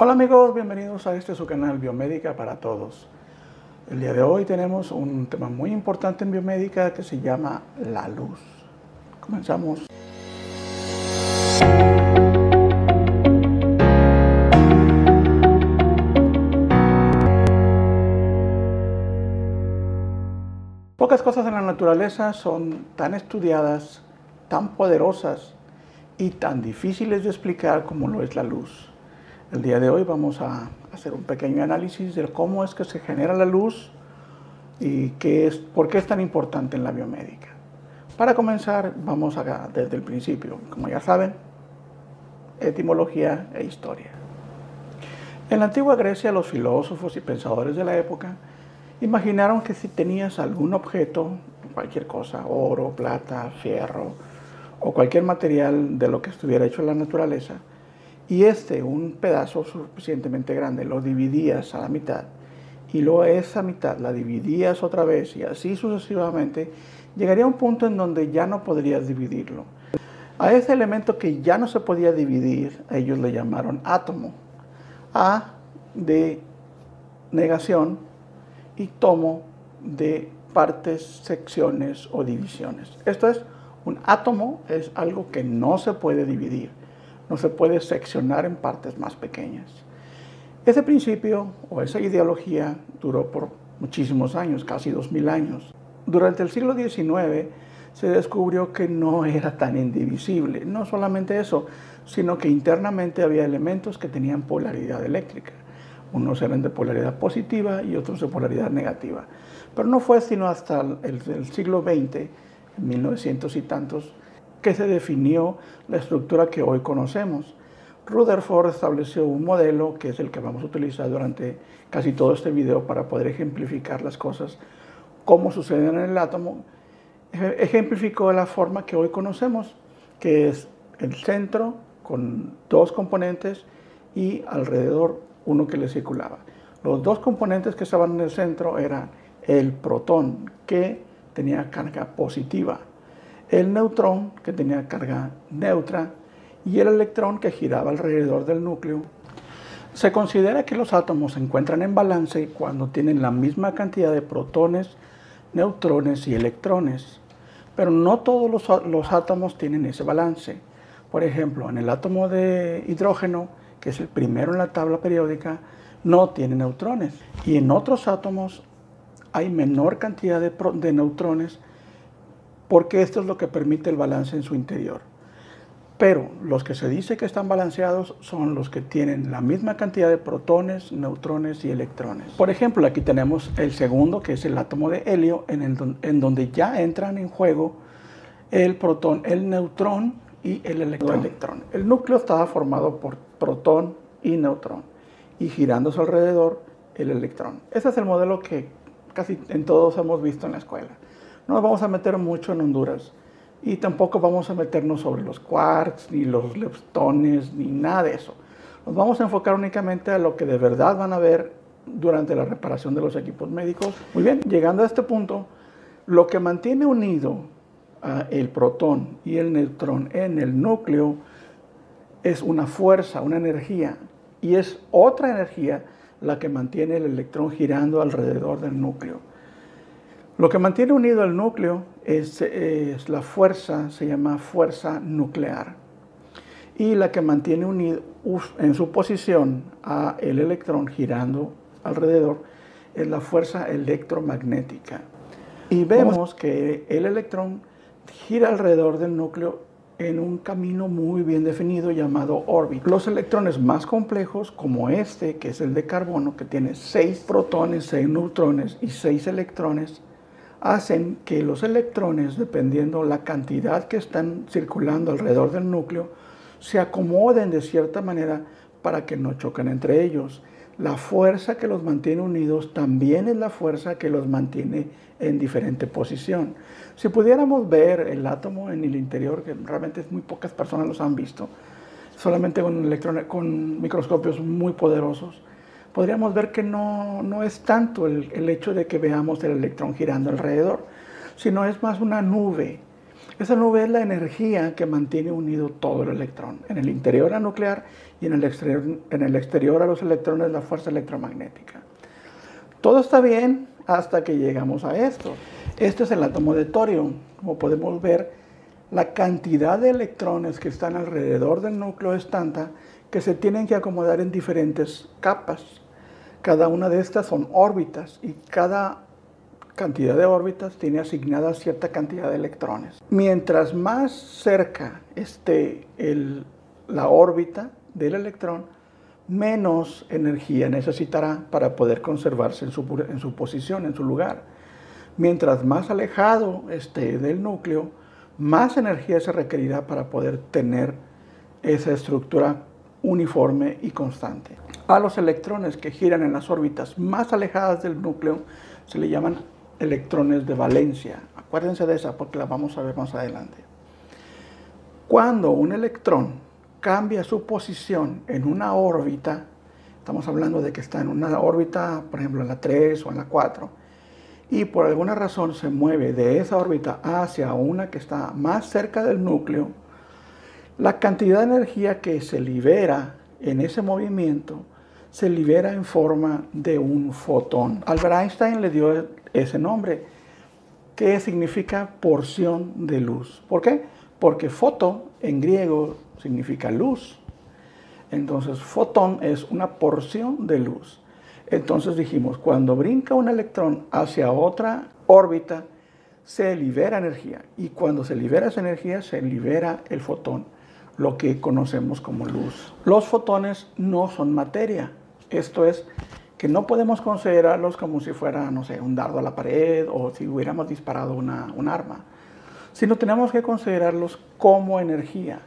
Hola amigos, bienvenidos a este su canal Biomédica para Todos. El día de hoy tenemos un tema muy importante en biomédica que se llama la luz. Comenzamos. Pocas cosas en la naturaleza son tan estudiadas, tan poderosas y tan difíciles de explicar como lo es la luz. El día de hoy vamos a hacer un pequeño análisis de cómo es que se genera la luz y qué es, por qué es tan importante en la biomédica. Para comenzar, vamos acá desde el principio. Como ya saben, etimología e historia. En la antigua Grecia, los filósofos y pensadores de la época imaginaron que si tenías algún objeto, cualquier cosa, oro, plata, fierro o cualquier material de lo que estuviera hecho en la naturaleza, y este, un pedazo suficientemente grande, lo dividías a la mitad, y luego esa mitad la dividías otra vez y así sucesivamente, llegaría a un punto en donde ya no podrías dividirlo. A ese elemento que ya no se podía dividir, ellos le llamaron átomo. A de negación y tomo de partes, secciones o divisiones. Esto es, un átomo es algo que no se puede dividir, no se puede seccionar en partes más pequeñas. Ese principio o esa ideología duró por muchísimos años, casi dos mil años. Durante el siglo XIX se descubrió que no era tan indivisible. No solamente eso, sino que internamente había elementos que tenían polaridad eléctrica. Unos eran de polaridad positiva y otros de polaridad negativa. Pero no fue sino hasta el, el siglo XX, en 1900 y tantos, que se definió la estructura que hoy conocemos. Rutherford estableció un modelo que es el que vamos a utilizar durante casi todo este video para poder ejemplificar las cosas, cómo suceden en el átomo. Ejemplificó la forma que hoy conocemos, que es el centro con dos componentes y alrededor uno que le circulaba. Los dos componentes que estaban en el centro eran el protón, que tenía carga positiva, el neutrón, que tenía carga neutra, y el electrón que giraba alrededor del núcleo. Se considera que los átomos se encuentran en balance cuando tienen la misma cantidad de protones, neutrones y electrones, pero no todos los, los átomos tienen ese balance. Por ejemplo, en el átomo de hidrógeno, que es el primero en la tabla periódica, no tiene neutrones. Y en otros átomos hay menor cantidad de, de, neutrones porque esto es lo que permite el balance en su interior. Pero los que se dice que están balanceados son los que tienen la misma cantidad de protones, neutrones y electrones. Por ejemplo, aquí tenemos el segundo, que es el átomo de helio, en, el, en donde ya entran en juego el protón, el neutrón y el electrón. electrón. El núcleo estaba formado por protón y neutrón y girando a su alrededor el electrón. Ese es el modelo que casi en todos hemos visto en la escuela. No nos vamos a meter mucho en Honduras y tampoco vamos a meternos sobre los quarks, ni los leptones, ni nada de eso. Nos vamos a enfocar únicamente a lo que de verdad van a ver durante la reparación de los equipos médicos. Muy bien, llegando a este punto, lo que mantiene unido a el protón y el neutrón en el núcleo es una fuerza, una energía, y es otra energía la que mantiene el electrón girando alrededor del núcleo. Lo que mantiene unido el núcleo es, la fuerza, se llama fuerza nuclear. Y la que mantiene unido en su posición a el electrón girando alrededor es la fuerza electromagnética. Y vemos que el electrón gira alrededor del núcleo en un camino muy bien definido llamado órbita. Los electrones más complejos, como este, que es el de carbono, que tiene seis protones, seis neutrones y seis electrones, hacen que los electrones, dependiendo la cantidad que están circulando alrededor del núcleo, se acomoden de cierta manera para que no choquen entre ellos. La fuerza que los mantiene unidos también es la fuerza que los mantiene en diferente posición. Si pudiéramos ver el átomo en el interior, que realmente muy pocas personas los han visto, solamente con, con microscopios muy poderosos, podríamos ver que no, no es tanto el, el, hecho de que veamos el electrón girando alrededor, sino es más una nube. Esa nube es la energía que mantiene unido todo el electrón. En el interior a nuclear y en el exterior, en el exterior a los electrones la fuerza electromagnética. Todo está bien hasta que llegamos a esto. Este es el átomo de torio. Como podemos ver, la cantidad de electrones que están alrededor del núcleo es tanta que se tienen que acomodar en diferentes capas. Cada una de estas son órbitas y cada cantidad de órbitas tiene asignada cierta cantidad de electrones. Mientras más cerca esté la órbita del electrón, menos energía necesitará para poder conservarse en su, en su posición, en su lugar. Mientras más alejado esté del núcleo, más energía se requerirá para poder tener esa estructura uniforme y constante. A los electrones que giran en las órbitas más alejadas del núcleo se le llaman electrones de valencia. Acuérdense de esa porque la vamos a ver más adelante. Cuando un electrón cambia su posición en una órbita, estamos hablando de que está en una órbita, por ejemplo, en la 3 o en la 4, y por alguna razón se mueve de esa órbita hacia una que está más cerca del núcleo, la cantidad de energía que se libera en ese movimiento se libera en forma de un fotón. Albert Einstein le dio ese nombre, que significa porción de luz. ¿Por qué? Porque foto en griego significa luz. Entonces, fotón es una porción de luz. Entonces dijimos, cuando brinca un electrón hacia otra órbita, se libera energía. Y cuando se libera esa energía, se libera el fotón lo que conocemos como luz. Los fotones no son materia. Esto es que no podemos considerarlos como si fuera, no sé, un dardo a la pared o si hubiéramos disparado una, un arma, sino tenemos que considerarlos como energía.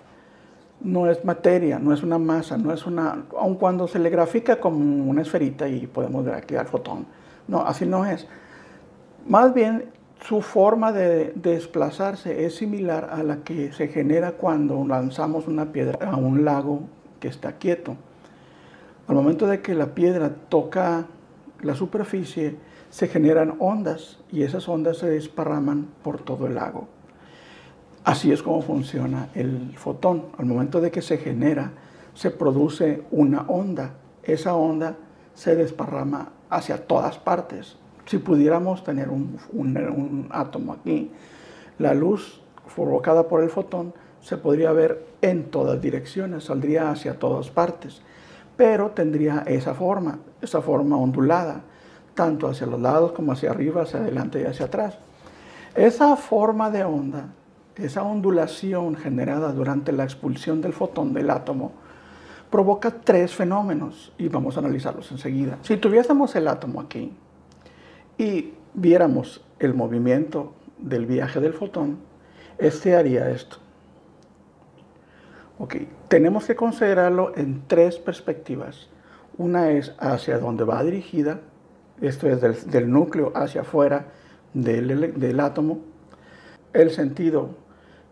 No es materia, no es una masa, no es una, aun cuando se le grafica como una esferita y podemos ver aquí al fotón. No, así no es. Más bien su forma de desplazarse es similar a la que se genera cuando lanzamos una piedra a un lago que está quieto. Al momento de que la piedra toca la superficie, se generan ondas y esas ondas se desparraman por todo el lago. Así es como funciona el fotón. Al momento de que se genera, se produce una onda. Esa onda se desparrama hacia todas partes, si pudiéramos tener un, átomo aquí, la luz provocada por el fotón se podría ver en todas direcciones, saldría hacia todas partes, pero tendría esa forma, esa forma ondulada, tanto hacia los lados como hacia arriba, hacia adelante y hacia atrás. Esa forma de onda, esa ondulación generada durante la expulsión del fotón del átomo, provoca tres fenómenos y vamos a analizarlos enseguida. Si tuviésemos el átomo aquí, y viéramos el movimiento del viaje del fotón, este haría esto. Ok, tenemos que considerarlo en tres perspectivas. Una es hacia donde va dirigida, esto es del, núcleo hacia afuera del, del átomo, el sentido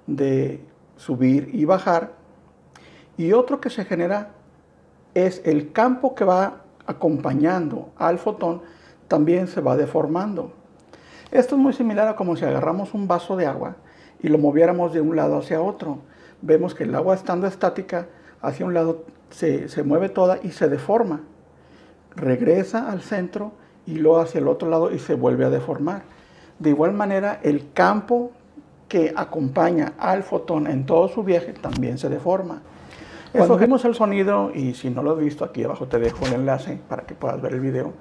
de subir y bajar, y otro que se genera es el campo que va acompañando al fotón también se va deformando. Esto es muy similar a como si agarramos un vaso de agua y lo moviéramos de un lado hacia otro. Vemos que el agua estando estática hacia un lado se, se mueve toda y se deforma. Regresa al centro y luego hacia el otro lado y se vuelve a deformar. De igual manera, el campo que acompaña al fotón en todo su viaje también se deforma. Cuando vemos el sonido, y si no lo has visto, aquí abajo te dejo el enlace para que puedas ver el video.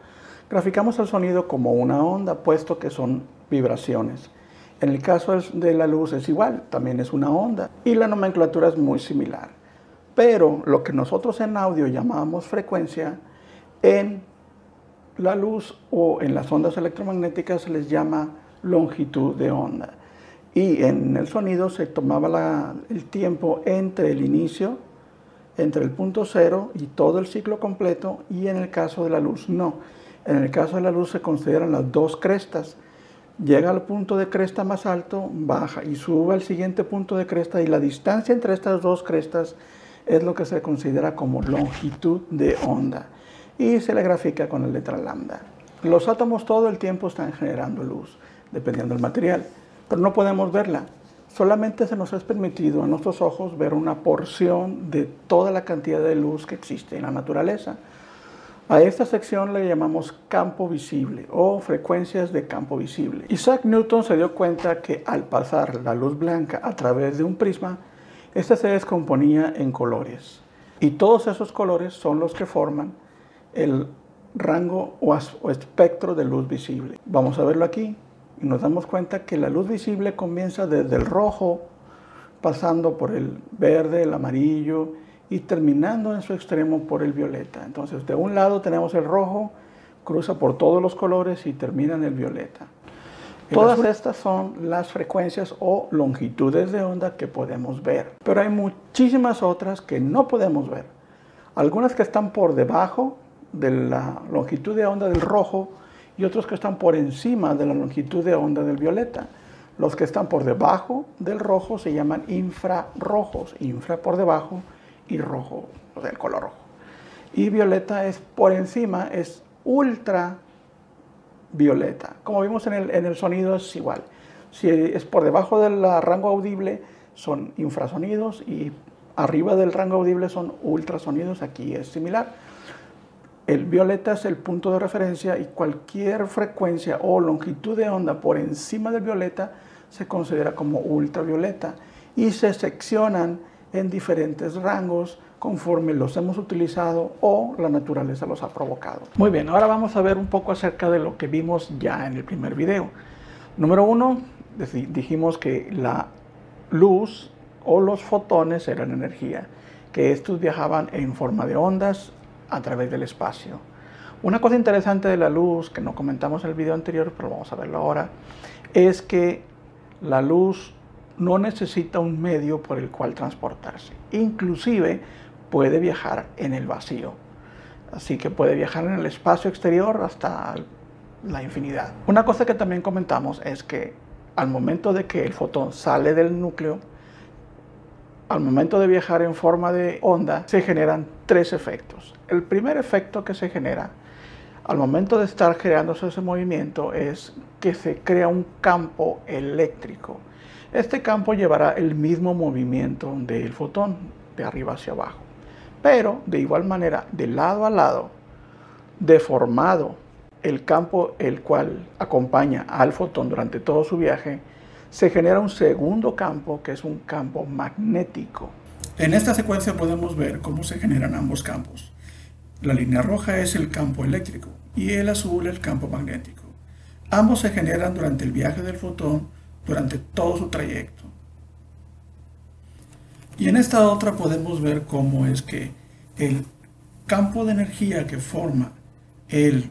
Graficamos el sonido como una onda, puesto que son vibraciones. En el caso de la luz es igual, también es una onda y la nomenclatura es muy similar. Pero lo que nosotros en audio llamamos frecuencia, en la luz o en las ondas electromagnéticas se les llama longitud de onda. Y en el sonido se tomaba el tiempo entre el inicio, entre el punto cero y todo el ciclo completo, y en el caso de la luz no en el caso de la luz se consideran las dos crestas. Llega al punto de cresta más alto, baja y sube al siguiente punto de cresta y la distancia entre estas dos crestas es lo que se considera como longitud de onda y se le grafica con la letra lambda. Los átomos todo el tiempo están generando luz, dependiendo del material, pero no podemos verla. Solamente se nos es permitido a nuestros ojos ver una porción de toda la cantidad de luz que existe en la naturaleza. A esta sección le llamamos campo visible o frecuencias de campo visible. Isaac Newton se dio cuenta que al pasar la luz blanca a través de un prisma, esta se descomponía en colores. Y todos esos colores son los que forman el rango o, espectro de luz visible. Vamos a verlo aquí y nos damos cuenta que la luz visible comienza desde el rojo, pasando por el verde, el amarillo, y terminando en su extremo por el violeta. Entonces, de un lado tenemos el rojo, cruza por todos los colores y termina en el violeta. Todas estas son las frecuencias o longitudes de onda que podemos ver, pero hay muchísimas otras que no podemos ver. Algunas que están por debajo de la longitud de onda del rojo y otros que están por encima de la longitud de onda del violeta. Los que están por debajo del rojo se llaman infrarrojos, infra por debajo y rojo, o sea, el color rojo. Y violeta es por encima, es ultra violeta. Como vimos en el, en el sonido es igual. Si es por debajo del rango audible son infrasonidos y arriba del rango audible son ultrasonidos. Aquí es similar. El violeta es el punto de referencia y cualquier frecuencia o longitud de onda por encima del violeta se considera como ultravioleta y se seccionan en diferentes rangos conforme los hemos utilizado o la naturaleza los ha provocado. Muy bien, ahora vamos a ver un poco acerca de lo que vimos ya en el primer video. Número uno, dijimos que la luz o los fotones eran energía, que estos viajaban en forma de ondas a través del espacio. Una cosa interesante de la luz, que no comentamos en el video anterior, pero vamos a verlo ahora, es que la luz no necesita un medio por el cual transportarse. Inclusive puede viajar en el vacío. Así que puede viajar en el espacio exterior hasta la infinidad. Una cosa que también comentamos es que al momento de que el fotón sale del núcleo, al momento de viajar en forma de onda, se generan tres efectos. El primer efecto que se genera al momento de estar creándose ese movimiento es que se crea un campo eléctrico este campo llevará el mismo movimiento del fotón, de arriba hacia abajo. Pero de igual manera, de lado a lado, deformado el campo el cual acompaña al fotón durante todo su viaje, se genera un segundo campo que es un campo magnético. En esta secuencia podemos ver cómo se generan ambos campos. La línea roja es el campo eléctrico y el azul el campo magnético. Ambos se generan durante el viaje del fotón durante todo su trayecto. Y en esta otra podemos ver cómo es que el campo de energía que forma el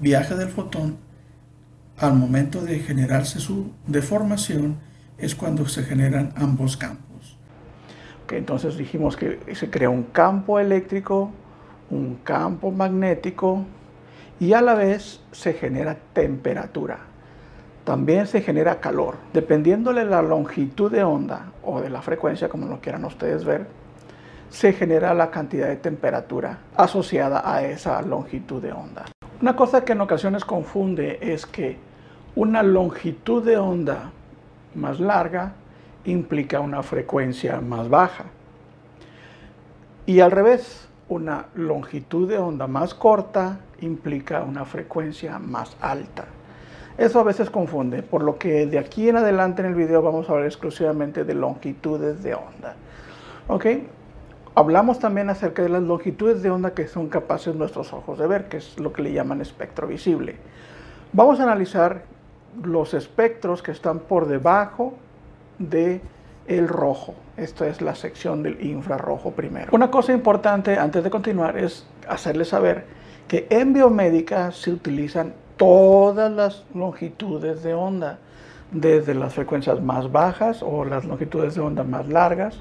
viaje del fotón al momento de generarse su deformación es cuando se generan ambos campos. entonces dijimos que se crea un campo eléctrico, un campo magnético y a la vez se genera temperatura también se genera calor. Dependiendo de la longitud de onda o de la frecuencia, como lo quieran ustedes ver, se genera la cantidad de temperatura asociada a esa longitud de onda. Una cosa que en ocasiones confunde es que una longitud de onda más larga implica una frecuencia más baja. Y al revés, una longitud de onda más corta implica una frecuencia más alta. Eso a veces confunde, por lo que de aquí en adelante en el video vamos a hablar exclusivamente de longitudes de onda. ¿Ok? Hablamos también acerca de las longitudes de onda que son capaces nuestros ojos de ver, que es lo que le llaman espectro visible. Vamos a analizar los espectros que están por debajo de el rojo. Esta es la sección del infrarrojo primero. Una cosa importante antes de continuar es hacerles saber que en biomédica se utilizan todas las longitudes de onda, desde las frecuencias más bajas o las longitudes de onda más largas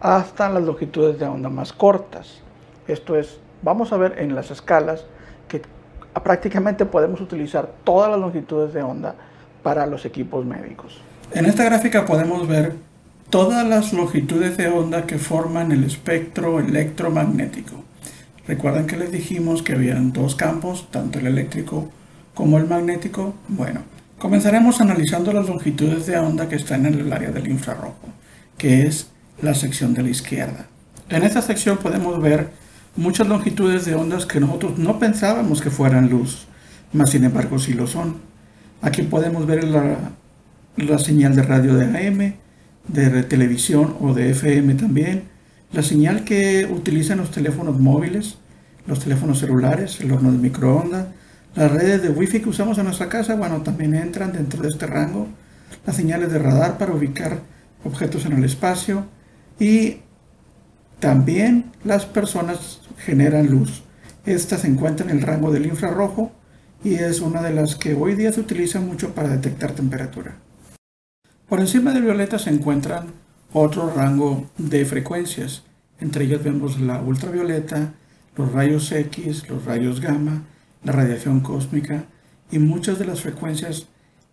hasta las longitudes de onda más cortas. Esto es, vamos a ver en las escalas que prácticamente podemos utilizar todas las longitudes de onda para los equipos médicos. En esta gráfica podemos ver todas las longitudes de onda que forman el espectro electromagnético. Recuerden que les dijimos que habían dos campos, tanto el eléctrico como el magnético, bueno, Comenzaremos analizando las longitudes de onda que están en el área del infrarrojo, que es la sección de la izquierda. En esta sección podemos ver muchas longitudes de ondas que nosotros no pensábamos que fueran luz, mas sin embargo sí lo son. Aquí podemos ver la, la señal de radio de AM, de televisión o de FM también, la señal que utilizan los teléfonos móviles, los teléfonos celulares, el horno de microondas, las redes de wifi que usamos en nuestra casa, bueno, también entran dentro de este rango. Las señales de radar para ubicar objetos en el espacio. Y también las personas generan luz. Esta se encuentra en el rango del infrarrojo y es una de las que hoy día se utiliza mucho para detectar temperatura. Por encima del violeta se encuentran otro rango de frecuencias. Entre ellas vemos la ultravioleta, los rayos X, los rayos gamma, la radiación cósmica y muchas de las frecuencias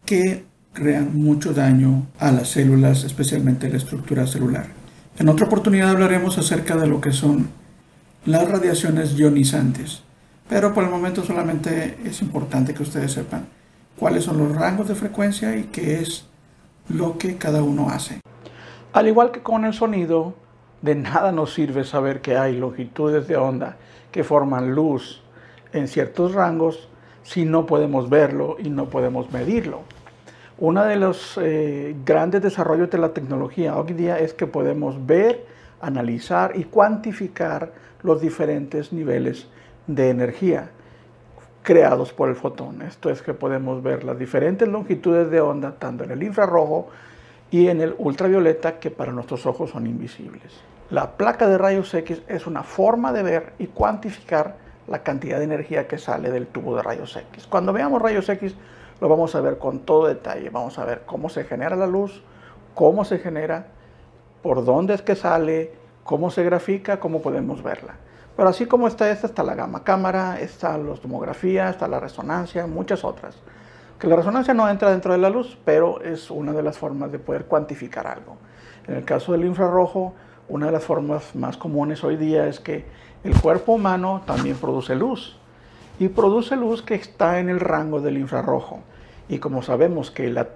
que crean mucho daño a las células, especialmente la estructura celular. En otra oportunidad hablaremos acerca de lo que son las radiaciones ionizantes, pero por el momento solamente es importante que ustedes sepan cuáles son los rangos de frecuencia y qué es lo que cada uno hace. Al igual que con el sonido, de nada nos sirve saber que hay longitudes de onda que forman luz en ciertos rangos si no podemos verlo y no podemos medirlo. Uno de los eh, grandes desarrollos de la tecnología hoy día es que podemos ver, analizar y cuantificar los diferentes niveles de energía creados por el fotón. Esto es que podemos ver las diferentes longitudes de onda tanto en el infrarrojo y en el ultravioleta que para nuestros ojos son invisibles. La placa de rayos X es una forma de ver y cuantificar la cantidad de energía que sale del tubo de rayos X. Cuando veamos rayos X lo vamos a ver con todo detalle. Vamos a ver cómo se genera la luz, cómo se genera, por dónde es que sale, cómo se grafica, cómo podemos verla. Pero así como está esta, está la gama cámara, está la tomografía, está la resonancia, muchas otras. Que la resonancia no entra dentro de la luz, pero es una de las formas de poder cuantificar algo. En el caso del infrarrojo, una de las formas más comunes hoy día es que el cuerpo humano también produce luz y produce luz que está en el rango del infrarrojo. Y como sabemos que la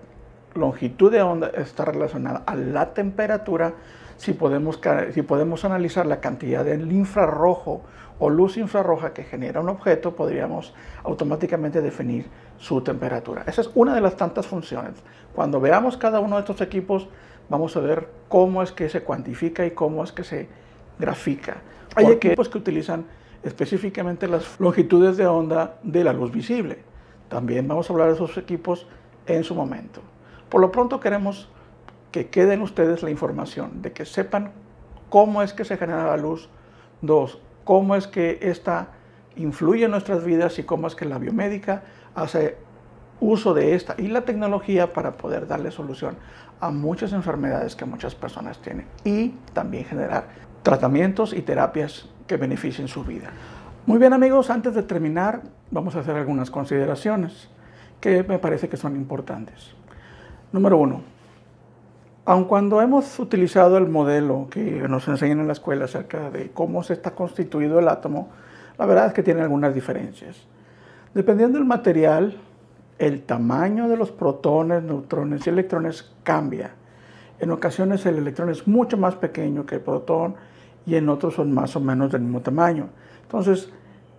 longitud de onda está relacionada a la temperatura, si podemos, si podemos analizar la cantidad del infrarrojo o luz infrarroja que genera un objeto, podríamos automáticamente definir su temperatura. Esa es una de las tantas funciones. Cuando veamos cada uno de estos equipos, vamos a ver cómo es que se cuantifica y cómo es que se grafica. Hay equipos que utilizan específicamente las longitudes de onda de la luz visible. También vamos a hablar de esos equipos en su momento. Por lo pronto queremos que queden ustedes la información, de que sepan cómo es que se genera la luz. Dos, cómo es que esta influye en nuestras vidas y cómo es que la biomédica hace uso de esta y la tecnología para poder darle solución a muchas enfermedades que muchas personas tienen y también generar tratamientos y terapias que beneficien su vida. Muy bien amigos, antes de terminar vamos a hacer algunas consideraciones que me parece que son importantes. Número uno, aun cuando hemos utilizado el modelo que nos enseñan en la escuela acerca de cómo se está constituido el átomo, la verdad es que tiene algunas diferencias. Dependiendo del material, el tamaño de los protones, neutrones y electrones cambia. En ocasiones el electrón es mucho más pequeño que el protón y en otros son más o menos del mismo tamaño. Entonces,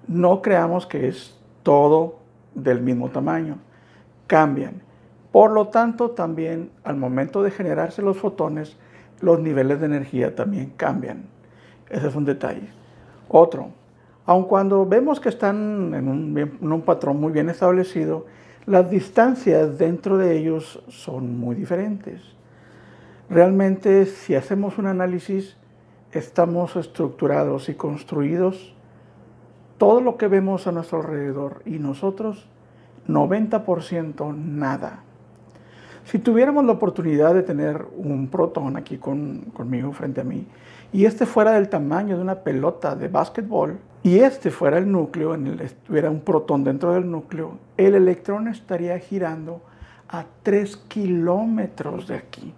no creamos que es todo del mismo tamaño. Cambian. Por lo tanto, también al momento de generarse los fotones, los niveles de energía también cambian. Ese es un detalle. Otro, aun cuando vemos que están en un, en un patrón muy bien establecido, las distancias dentro de ellos son muy diferentes. Realmente, si hacemos un análisis, estamos estructurados y construidos, todo lo que vemos a nuestro alrededor y nosotros, 90% nada. Si tuviéramos la oportunidad de tener un protón aquí conmigo frente a mí, y este fuera del tamaño de una pelota de básquetbol, y este fuera el núcleo, en el, estuviera un protón dentro del núcleo, el electrón estaría girando a 3 kilómetros de aquí.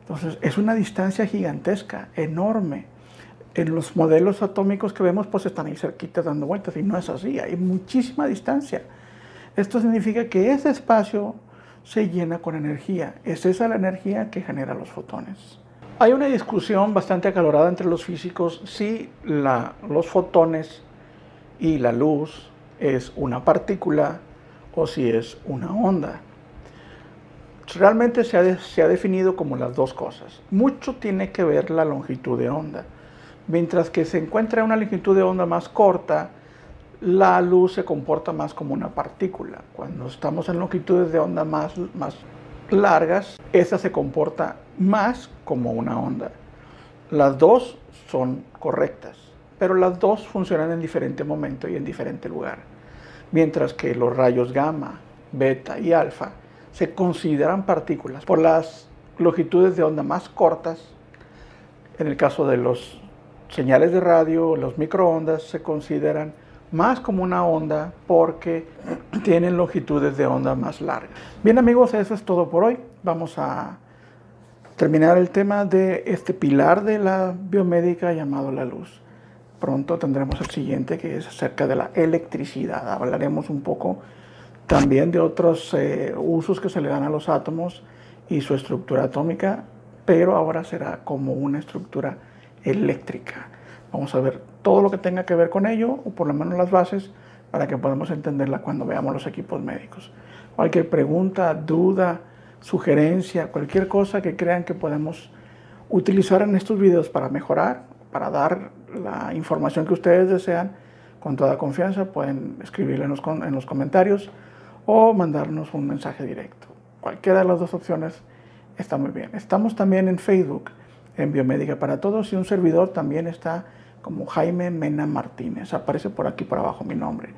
Entonces, es una distancia gigantesca, enorme. En los modelos atómicos que vemos, pues están ahí cerquitas dando vueltas, y no es así, hay muchísima distancia. Esto significa que ese espacio se llena con energía. Es esa la energía que genera los fotones. Hay una discusión bastante acalorada entre los físicos si los fotones y la luz es una partícula o si es una onda. Realmente se ha, se ha, definido como las dos cosas. Mucho tiene que ver la longitud de onda. Mientras que se encuentra una longitud de onda más corta, la luz se comporta más como una partícula. Cuando estamos en longitudes de onda más, más largas, esa se comporta más como una onda. Las dos son correctas, pero las dos funcionan en diferente momento y en diferente lugar. Mientras que los rayos gamma, beta y alfa se consideran partículas por las longitudes de onda más cortas. En el caso de los señales de radio, los microondas se consideran más como una onda porque tienen longitudes de onda más largas. Bien amigos, eso es todo por hoy. Vamos a terminar el tema de este pilar de la biomédica llamado la luz. Pronto tendremos el siguiente que es acerca de la electricidad. Hablaremos un poco también de otros eh, usos que se le dan a los átomos y su estructura atómica, pero ahora será como una estructura eléctrica. Vamos a ver todo lo que tenga que ver con ello, o por lo menos las bases, para que podamos entenderla cuando veamos los equipos médicos. Cualquier pregunta, duda, sugerencia, cualquier cosa que crean que podemos utilizar en estos videos para mejorar, para dar la información que ustedes desean, con toda confianza pueden escribirle en los, en los comentarios o mandarnos un mensaje directo. Cualquiera de las dos opciones está muy bien. Estamos también en Facebook, en Biomédica para Todos, y un servidor también está como Jaime Mena Martínez. Aparece por aquí por abajo mi nombre.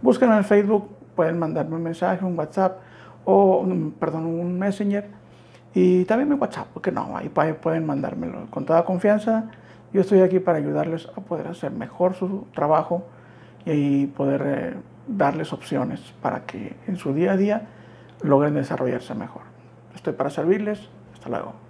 Búsquenlo en Facebook, pueden mandarme un mensaje, un WhatsApp o, perdón, un Messenger. Y también mi WhatsApp, porque no, ahí pueden mandármelo con toda confianza. Yo estoy aquí para ayudarles a poder hacer mejor su trabajo y poder eh, darles opciones para que en su día a día logren desarrollarse mejor. Estoy para servirles. Hasta luego.